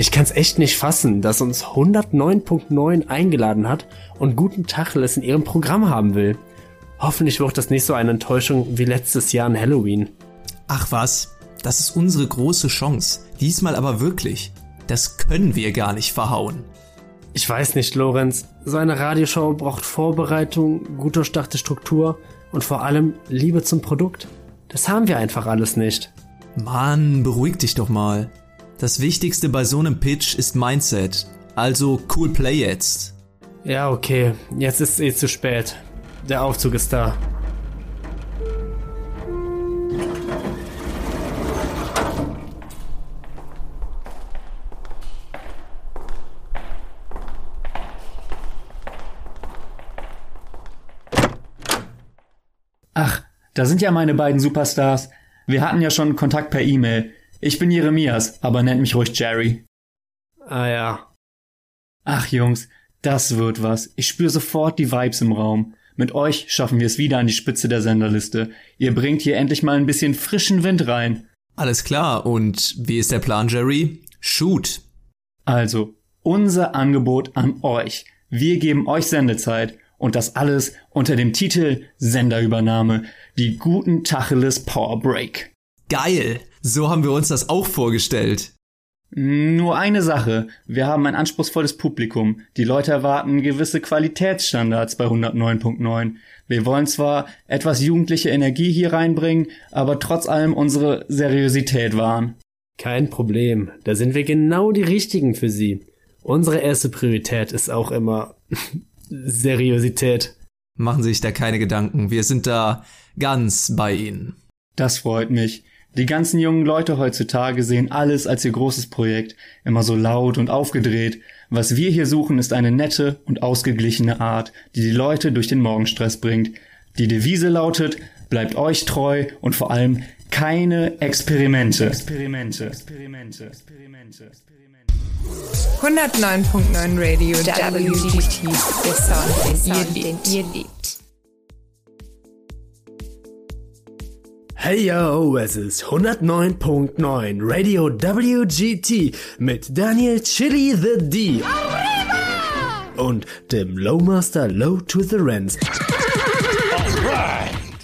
Ich kann's echt nicht fassen, dass uns 109.9 eingeladen hat und guten Tacheles in ihrem Programm haben will. Hoffentlich wird das nicht so eine Enttäuschung wie letztes Jahr an Halloween. Ach was, das ist unsere große Chance. Diesmal aber wirklich. Das können wir gar nicht verhauen. Ich weiß nicht, Lorenz. So eine Radioshow braucht Vorbereitung, gut durchdachte Struktur und vor allem Liebe zum Produkt. Das haben wir einfach alles nicht. Mann, beruhig dich doch mal. Das Wichtigste bei so einem Pitch ist Mindset. Also cool play jetzt. Ja, okay. Jetzt ist es eh zu spät. Der Aufzug ist da. Ach, da sind ja meine beiden Superstars. Wir hatten ja schon Kontakt per E-Mail. Ich bin Jeremias, aber nennt mich ruhig Jerry. Ah ja. Ach Jungs, das wird was. Ich spüre sofort die Vibes im Raum. Mit euch schaffen wir es wieder an die Spitze der Senderliste. Ihr bringt hier endlich mal ein bisschen frischen Wind rein. Alles klar, und wie ist der Plan, Jerry? Shoot. Also, unser Angebot an euch. Wir geben euch Sendezeit und das alles unter dem Titel Senderübernahme. Die guten Tacheles Power Break. Geil. So haben wir uns das auch vorgestellt. Nur eine Sache. Wir haben ein anspruchsvolles Publikum. Die Leute erwarten gewisse Qualitätsstandards bei 109.9. Wir wollen zwar etwas jugendliche Energie hier reinbringen, aber trotz allem unsere Seriosität wahren. Kein Problem. Da sind wir genau die Richtigen für Sie. Unsere erste Priorität ist auch immer Seriosität. Machen Sie sich da keine Gedanken. Wir sind da ganz bei Ihnen. Das freut mich. Die ganzen jungen Leute heutzutage sehen alles als ihr großes Projekt, immer so laut und aufgedreht. Was wir hier suchen, ist eine nette und ausgeglichene Art, die die Leute durch den Morgenstress bringt. Die Devise lautet, bleibt euch treu und vor allem keine Experimente. Experimente. Experimente. Experimente. Experimente. 109.9 Radio WGT. Der Sound, Hey yo, es ist 109.9 Radio WGT mit Daniel Chili the D. Und dem Lowmaster Low to the Rents.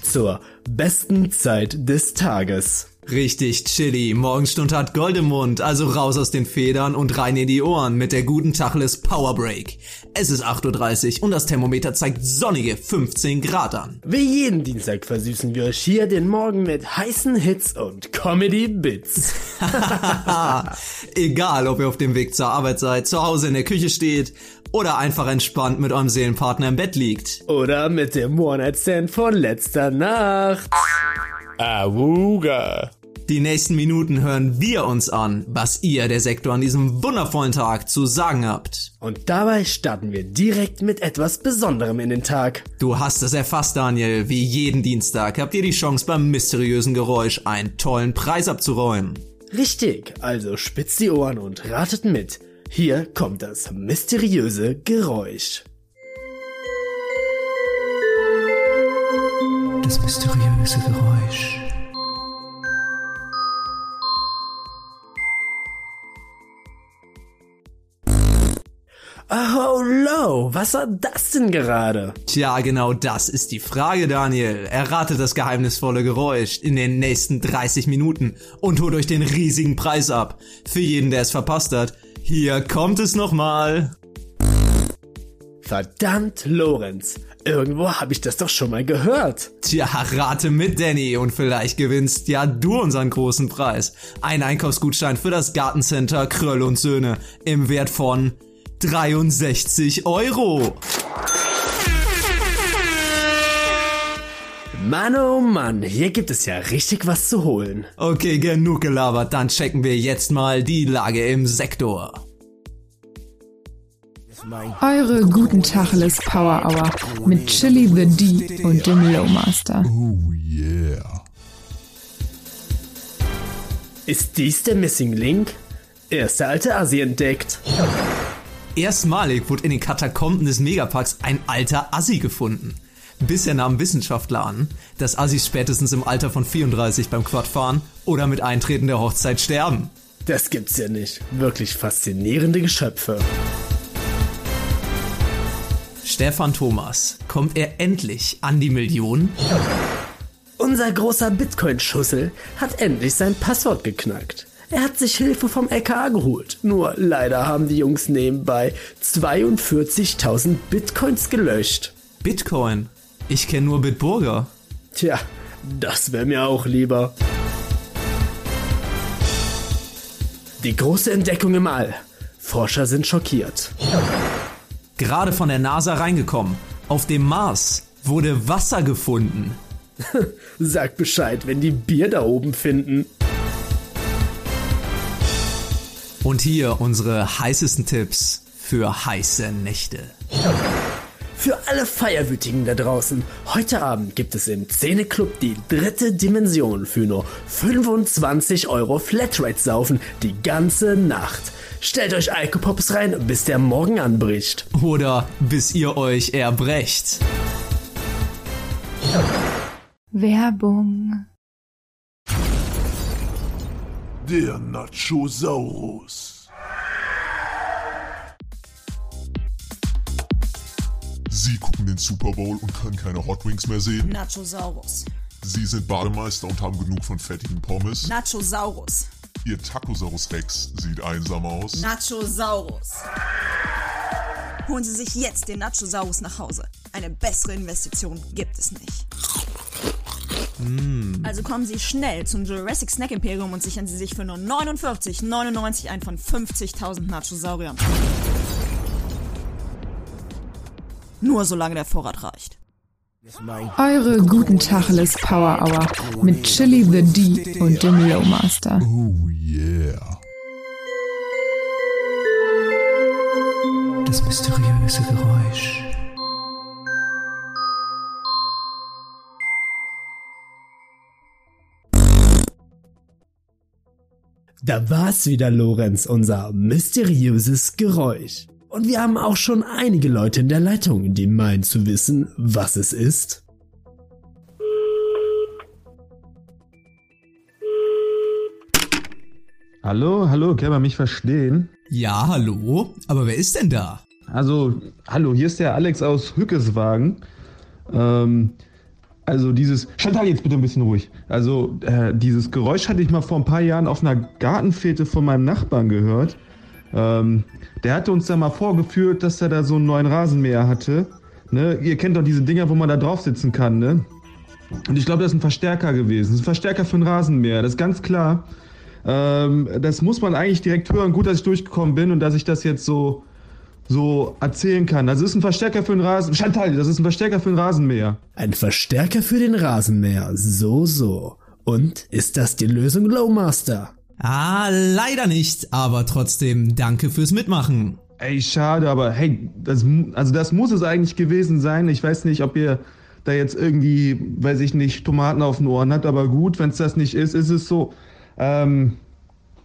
Zur besten Zeit des Tages. Richtig chilly. Morgenstund hat Gold im Mund, also raus aus den Federn und rein in die Ohren mit der guten Tacheles Power Break. Es ist 8.30 Uhr und das Thermometer zeigt sonnige 15 Grad an. Wie jeden Dienstag versüßen wir euch hier den Morgen mit heißen Hits und Comedy-Bits. Egal, ob ihr auf dem Weg zur Arbeit seid, zu Hause in der Küche steht oder einfach entspannt mit eurem Seelenpartner im Bett liegt. Oder mit dem One-Night-Stand von letzter Nacht. Awuga. Die nächsten Minuten hören wir uns an, was ihr, der Sektor, an diesem wundervollen Tag zu sagen habt. Und dabei starten wir direkt mit etwas Besonderem in den Tag. Du hast es erfasst, Daniel. Wie jeden Dienstag habt ihr die Chance beim mysteriösen Geräusch einen tollen Preis abzuräumen. Richtig, also spitzt die Ohren und ratet mit. Hier kommt das mysteriöse Geräusch. Das mysteriöse Geräusch. Low, was war das denn gerade? Tja, genau das ist die Frage, Daniel. Errate das geheimnisvolle Geräusch in den nächsten 30 Minuten und holt euch den riesigen Preis ab. Für jeden, der es verpasst hat, hier kommt es nochmal. Verdammt, Lorenz. Irgendwo habe ich das doch schon mal gehört. Tja, rate mit, Danny, und vielleicht gewinnst ja du unseren großen Preis. Ein Einkaufsgutschein für das Gartencenter Kröll und Söhne im Wert von 63 Euro. Mann, oh Mann, hier gibt es ja richtig was zu holen. Okay, genug gelabert, dann checken wir jetzt mal die Lage im Sektor. Eure guten Tacheles Power Hour mit Chili the D und dem Lowmaster. Oh yeah. Ist dies der Missing Link? Erste alte Asi entdeckt. Erstmalig wurde in den Katakomben des Megaparks ein alter Assi gefunden. Bisher nahmen Wissenschaftler an, dass Assis spätestens im Alter von 34 beim Quadfahren oder mit Eintreten der Hochzeit sterben. Das gibt's ja nicht. Wirklich faszinierende Geschöpfe. Stefan Thomas, kommt er endlich an die Million? Unser großer Bitcoin-Schussel hat endlich sein Passwort geknackt. Er hat sich Hilfe vom LKA geholt. Nur leider haben die Jungs nebenbei 42.000 Bitcoins gelöscht. Bitcoin? Ich kenne nur Bitburger. Tja, das wäre mir auch lieber. Die große Entdeckung im All. Forscher sind schockiert. Gerade von der NASA reingekommen. Auf dem Mars wurde Wasser gefunden. Sag Bescheid, wenn die Bier da oben finden. Und hier unsere heißesten Tipps für heiße Nächte. Für alle Feierwütigen da draußen, heute Abend gibt es im Szene-Club die dritte Dimension für nur 25 Euro Flatrate saufen die ganze Nacht. Stellt euch Alkopops rein, bis der Morgen anbricht. Oder bis ihr euch erbrecht. Werbung. Der Nachosaurus. Sie gucken den Super Bowl und können keine Hot Wings mehr sehen. Nachosaurus. Sie sind Bademeister und haben genug von fettigen Pommes. Nachosaurus. Ihr Tacosaurus Rex sieht einsam aus. Nachosaurus. Holen Sie sich jetzt den Nachosaurus nach Hause. Eine bessere Investition gibt es nicht. Also kommen Sie schnell zum Jurassic Snack Imperium und sichern Sie sich für nur 49,99 ein von 50.000 Nachosauriern. Nur solange der Vorrat reicht. Eure guten Tacheles Power Hour mit Chili the D und dem Lowmaster. Oh yeah. Das mysteriöse Geräusch. Da war's wieder, Lorenz, unser mysteriöses Geräusch. Und wir haben auch schon einige Leute in der Leitung, die meinen zu wissen, was es ist. Hallo, hallo, kann man mich verstehen? Ja, hallo? Aber wer ist denn da? Also, hallo, hier ist der Alex aus Hückeswagen. Ähm, also dieses, Chantal, jetzt bitte ein bisschen ruhig. Also, äh, dieses Geräusch hatte ich mal vor ein paar Jahren auf einer Gartenfete von meinem Nachbarn gehört. Ähm, der hatte uns da mal vorgeführt, dass er da so einen neuen Rasenmäher hatte. Ne? Ihr kennt doch diese Dinger, wo man da drauf sitzen kann, ne? Und ich glaube, das ist ein Verstärker gewesen. Das ist ein Verstärker für einen Rasenmäher, das ist ganz klar. Ähm, das muss man eigentlich direkt hören. Gut, dass ich durchgekommen bin und dass ich das jetzt so, so erzählen kann. Das ist ein Verstärker für einen Rasen. Chantal, das ist ein Verstärker für einen Rasenmäher. Ein Verstärker für den Rasenmäher. So, so. Und ist das die Lösung, Lowmaster? Ah, leider nicht, aber trotzdem danke fürs Mitmachen. Ey, schade, aber hey, das, also das muss es eigentlich gewesen sein. Ich weiß nicht, ob ihr da jetzt irgendwie, weiß ich nicht, Tomaten auf den Ohren habt, aber gut, wenn es das nicht ist, ist es so. Ähm,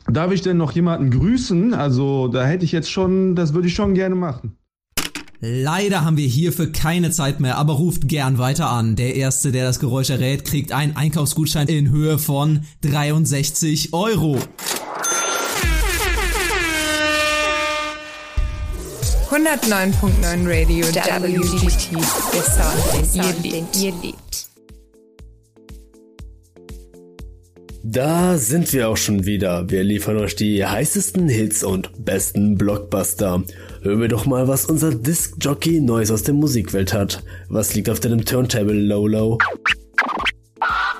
darf ich denn noch jemanden grüßen? Also, da hätte ich jetzt schon, das würde ich schon gerne machen. Leider haben wir hierfür keine Zeit mehr, aber ruft gern weiter an. Der Erste, der das Geräusch errät, kriegt einen Einkaufsgutschein in Höhe von 63 Euro. 109.9 Radio WGT. Der Sound, den ihr liebt. Da sind wir auch schon wieder. Wir liefern euch die heißesten Hits und besten Blockbuster. Hören wir doch mal, was unser Disc-Jockey Neues aus der Musikwelt hat. Was liegt auf deinem Turntable, Lolo?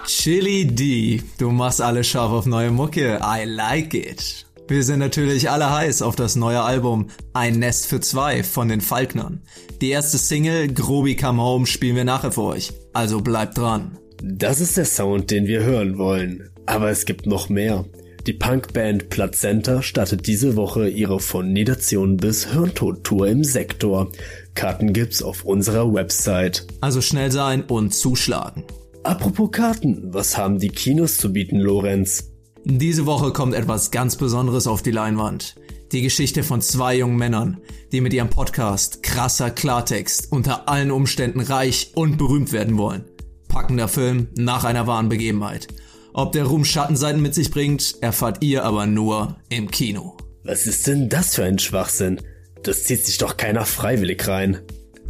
Chili D, du machst alle scharf auf neue Mucke. I like it. Wir sind natürlich alle heiß auf das neue Album Ein Nest für zwei von den Falknern. Die erste Single Grobi Come Home spielen wir nachher für euch. Also bleibt dran. Das ist der Sound, den wir hören wollen. Aber es gibt noch mehr. Die Punkband Plazenta startet diese Woche ihre von Nidation bis Hirntod-Tour im Sektor. Karten gibt's auf unserer Website. Also schnell sein und zuschlagen. Apropos Karten, was haben die Kinos zu bieten, Lorenz? Diese Woche kommt etwas ganz Besonderes auf die Leinwand. Die Geschichte von zwei jungen Männern, die mit ihrem Podcast Krasser Klartext unter allen Umständen reich und berühmt werden wollen. Packender Film nach einer wahren Begebenheit. Ob der Ruhm Schattenseiten mit sich bringt, erfahrt ihr aber nur im Kino. Was ist denn das für ein Schwachsinn? Das zieht sich doch keiner freiwillig rein.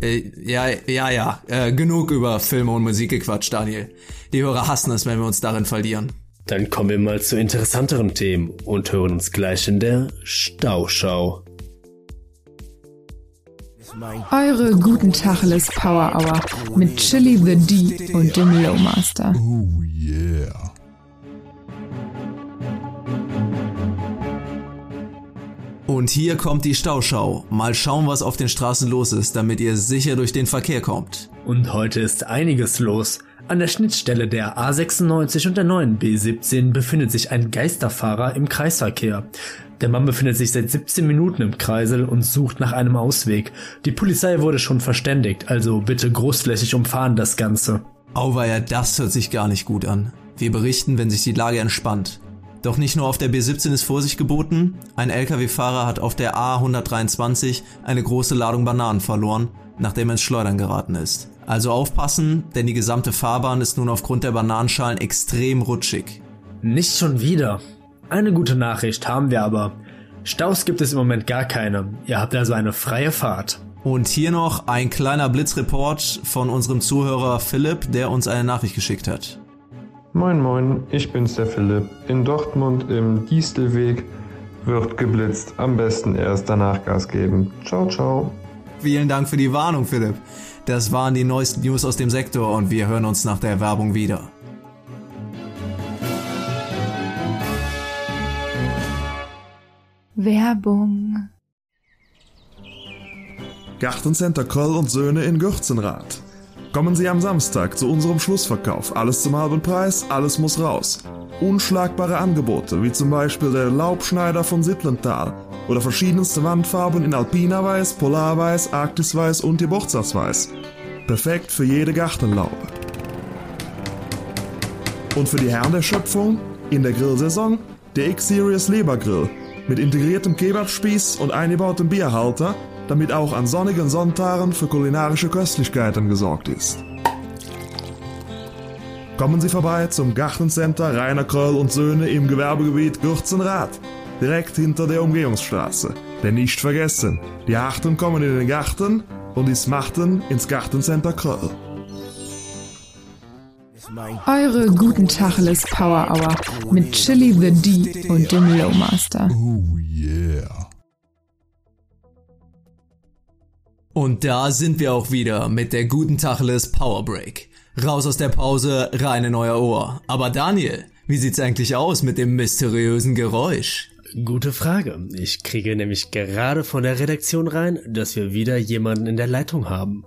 Äh, ja, ja, ja. Äh, genug über Filme und Musik gequatscht, Daniel. Die Hörer hassen es, wenn wir uns darin verlieren. Dann kommen wir mal zu interessanteren Themen und hören uns gleich in der Stauschau. Eure guten Tacheles Power Hour mit Chili the D und dem Lowmaster. Oh yeah. Und hier kommt die Stauschau. Mal schauen, was auf den Straßen los ist, damit ihr sicher durch den Verkehr kommt. Und heute ist einiges los. An der Schnittstelle der A96 und der neuen B17 befindet sich ein Geisterfahrer im Kreisverkehr. Der Mann befindet sich seit 17 Minuten im Kreisel und sucht nach einem Ausweg. Die Polizei wurde schon verständigt, also bitte großflächig umfahren das Ganze. Auweia, das hört sich gar nicht gut an. Wir berichten, wenn sich die Lage entspannt. Doch nicht nur auf der B17 ist Vorsicht geboten, ein LKW-Fahrer hat auf der A123 eine große Ladung Bananen verloren, nachdem er ins Schleudern geraten ist. Also aufpassen, denn die gesamte Fahrbahn ist nun aufgrund der Bananenschalen extrem rutschig. Nicht schon wieder. Eine gute Nachricht haben wir aber. Staus gibt es im Moment gar keine. Ihr habt also eine freie Fahrt. Und hier noch ein kleiner Blitzreport von unserem Zuhörer Philipp, der uns eine Nachricht geschickt hat. Moin Moin, ich bin's der Philipp. In Dortmund im Distelweg wird geblitzt. Am besten erst danach Gas geben. Ciao, ciao. Vielen Dank für die Warnung, Philipp. Das waren die neuesten News aus dem Sektor und wir hören uns nach der Werbung wieder. Werbung. Gartencenter Kroll und Söhne in Gürzenrath. Kommen Sie am Samstag zu unserem Schlussverkauf. Alles zum halben Preis, alles muss raus. Unschlagbare Angebote, wie zum Beispiel der Laubschneider von Sittlental oder verschiedenste Wandfarben in Alpina-Weiß, Polarweiß, Arktisweiß und Geburtstagsweiß. Perfekt für jede Gartenlaube. Und für die Herren der Schöpfung in der Grillsaison der X-Series Lebergrill mit integriertem Kebabspieß und eingebautem Bierhalter, damit auch an sonnigen Sonntagen für kulinarische Köstlichkeiten gesorgt ist. Kommen Sie vorbei zum Gartencenter Rainer Kröll und Söhne im Gewerbegebiet Gürzenrath, direkt hinter der Umgehungsstraße. Denn nicht vergessen, die Achten kommen in den Garten und die Smachten ins Gartencenter Kröll. Eure guten Tacheles Power Hour mit Chili the D und dem Lowmaster. Oh yeah. Und da sind wir auch wieder mit der guten Tacheles Power Break. Raus aus der Pause, rein in euer Ohr. Aber Daniel, wie sieht's eigentlich aus mit dem mysteriösen Geräusch? Gute Frage. Ich kriege nämlich gerade von der Redaktion rein, dass wir wieder jemanden in der Leitung haben.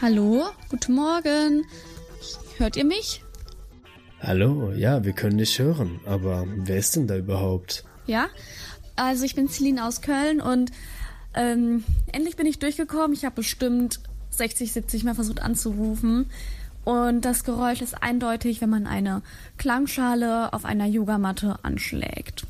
Hallo, guten Morgen. Hört ihr mich? Hallo, ja, wir können dich hören, aber wer ist denn da überhaupt? Ja, also ich bin Celine aus Köln und ähm, endlich bin ich durchgekommen. Ich habe bestimmt 60, 70 Mal versucht anzurufen. Und das Geräusch ist eindeutig, wenn man eine Klangschale auf einer Yogamatte anschlägt.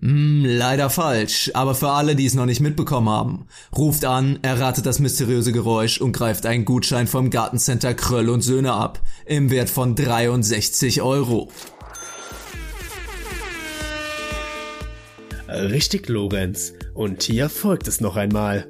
Hm, leider falsch, aber für alle, die es noch nicht mitbekommen haben. Ruft an, erratet das mysteriöse Geräusch und greift einen Gutschein vom Gartencenter Kröll und Söhne ab, im Wert von 63 Euro. Richtig, Lorenz. Und hier folgt es noch einmal.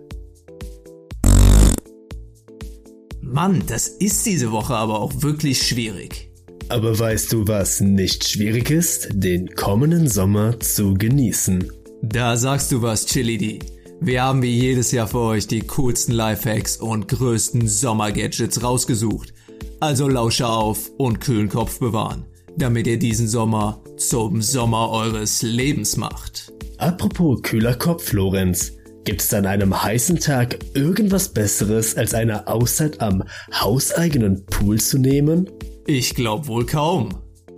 Mann, das ist diese Woche aber auch wirklich schwierig. Aber weißt du, was nicht schwierig ist? Den kommenden Sommer zu genießen. Da sagst du was, Chilidi. Wir haben wie jedes Jahr für euch die coolsten Lifehacks und größten Sommergadgets rausgesucht. Also lausche auf und kühlen Kopf bewahren, damit ihr diesen Sommer zum Sommer eures Lebens macht. Apropos kühler Kopf, Lorenz. Gibt es an einem heißen Tag irgendwas Besseres, als eine Auszeit am hauseigenen Pool zu nehmen? Ich glaub wohl kaum.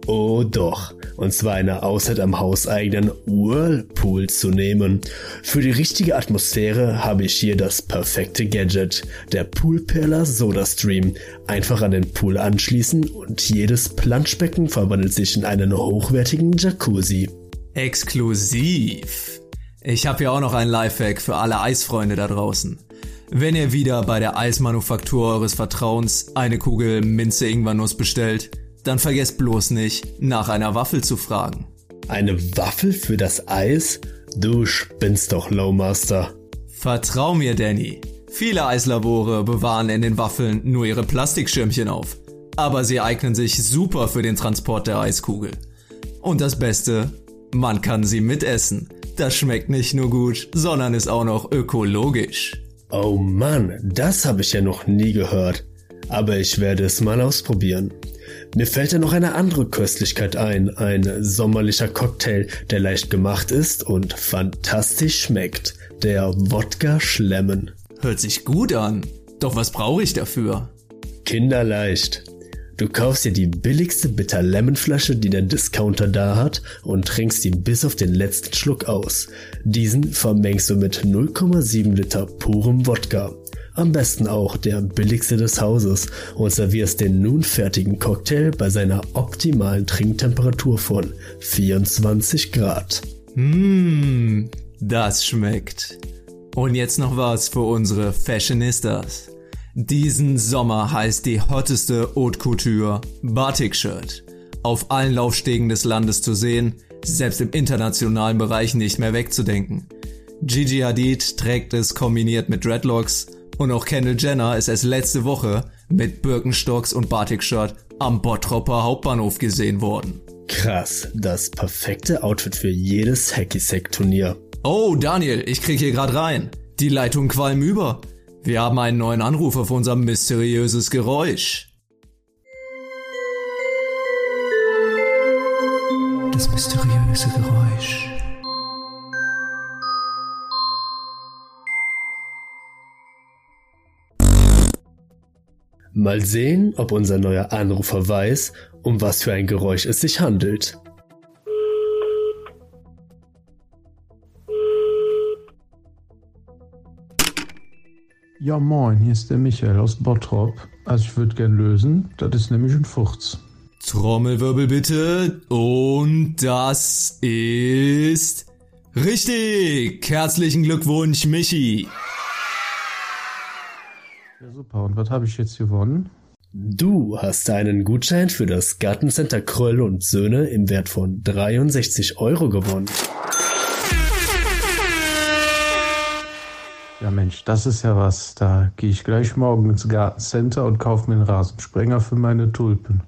Oh doch, und zwar eine Auszeit am hauseigenen Whirlpool zu nehmen. Für die richtige Atmosphäre habe ich hier das perfekte Gadget, der Poolperler SodaStream. Einfach an den Pool anschließen und jedes Planschbecken verwandelt sich in einen hochwertigen Jacuzzi. Exklusiv. Ich habe ja auch noch einen Lifehack für alle Eisfreunde da draußen. Wenn ihr wieder bei der Eismanufaktur eures Vertrauens eine Kugel Minze Ingwernuss bestellt, dann vergesst bloß nicht, nach einer Waffel zu fragen. Eine Waffel für das Eis? Du spinnst doch, Lowmaster. Vertrau mir, Danny. Viele Eislabore bewahren in den Waffeln nur ihre Plastikschirmchen auf. Aber sie eignen sich super für den Transport der Eiskugel. Und das Beste, man kann sie mitessen. Das schmeckt nicht nur gut, sondern ist auch noch ökologisch. Oh Mann, das habe ich ja noch nie gehört. Aber ich werde es mal ausprobieren. Mir fällt ja noch eine andere Köstlichkeit ein, ein sommerlicher Cocktail, der leicht gemacht ist und fantastisch schmeckt. Der Wodka Schlemmen. Hört sich gut an. Doch was brauche ich dafür? Kinderleicht. Du kaufst dir die billigste Bitter Lemon Flasche, die der Discounter da hat, und trinkst ihn bis auf den letzten Schluck aus. Diesen vermengst du mit 0,7 Liter purem Wodka. Am besten auch der billigste des Hauses und servierst den nun fertigen Cocktail bei seiner optimalen Trinktemperatur von 24 Grad. Mmh, das schmeckt. Und jetzt noch was für unsere Fashionistas. Diesen Sommer heißt die hotteste Haute Couture Batik Shirt. Auf allen Laufstegen des Landes zu sehen, selbst im internationalen Bereich nicht mehr wegzudenken. Gigi Hadid trägt es kombiniert mit Dreadlocks und auch Kendall Jenner ist erst letzte Woche mit Birkenstocks und Batik-Shirt am Bottropper Hauptbahnhof gesehen worden. Krass, das perfekte Outfit für jedes Hacky-Sack-Turnier. Oh, Daniel, ich krieg hier grad rein. Die Leitung qualm über. Wir haben einen neuen Anruf auf unser mysteriöses Geräusch. Das mysteriöse Geräusch. Mal sehen, ob unser neuer Anrufer weiß, um was für ein Geräusch es sich handelt. Ja, moin, hier ist der Michael aus Bottrop. Also ich würde gern lösen, das ist nämlich ein Furz. Trommelwirbel bitte. Und das ist richtig. Herzlichen Glückwunsch, Michi. Ja, super. Und was habe ich jetzt gewonnen? Du hast einen Gutschein für das Gartencenter Kröll und Söhne im Wert von 63 Euro gewonnen. Ja Mensch, das ist ja was. Da gehe ich gleich morgen ins Gartencenter und kaufe mir einen Rasensprenger für meine Tulpen.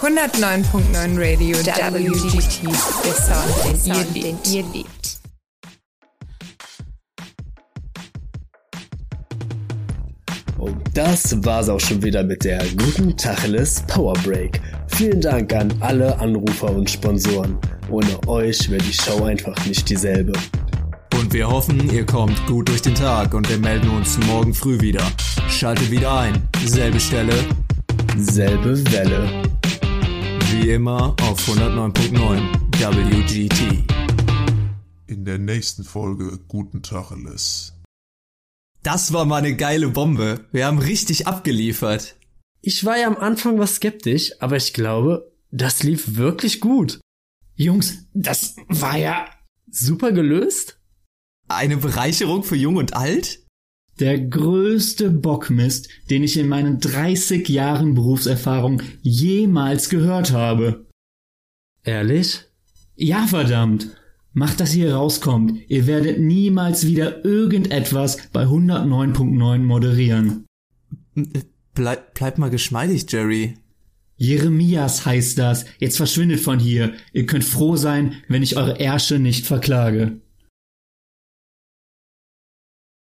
109.9 Radio WGT, der Sound, den ihr liebt. Ihr liebt. Und das war's auch schon wieder mit der guten Tacheles Power Break. Vielen Dank an alle Anrufer und Sponsoren. Ohne euch wäre die Show einfach nicht dieselbe. Und wir hoffen, ihr kommt gut durch den Tag und wir melden uns morgen früh wieder. Schaltet wieder ein. Selbe Stelle. Selbe Welle. Wie immer auf 109.9 WGT. In der nächsten Folge Guten Tacheles. Das war mal eine geile Bombe. Wir haben richtig abgeliefert. Ich war ja am Anfang was skeptisch, aber ich glaube, das lief wirklich gut. Jungs, das war ja Super gelöst? Eine Bereicherung für Jung und Alt? der größte Bockmist, den ich in meinen 30 Jahren Berufserfahrung jemals gehört habe. Ehrlich? Ja, verdammt. Macht, dass ihr rauskommt. Ihr werdet niemals wieder irgendetwas bei 109.9 moderieren. Bleib, bleib mal geschmeidig, Jerry. Jeremias heißt das. Jetzt verschwindet von hier. Ihr könnt froh sein, wenn ich eure Ärsche nicht verklage.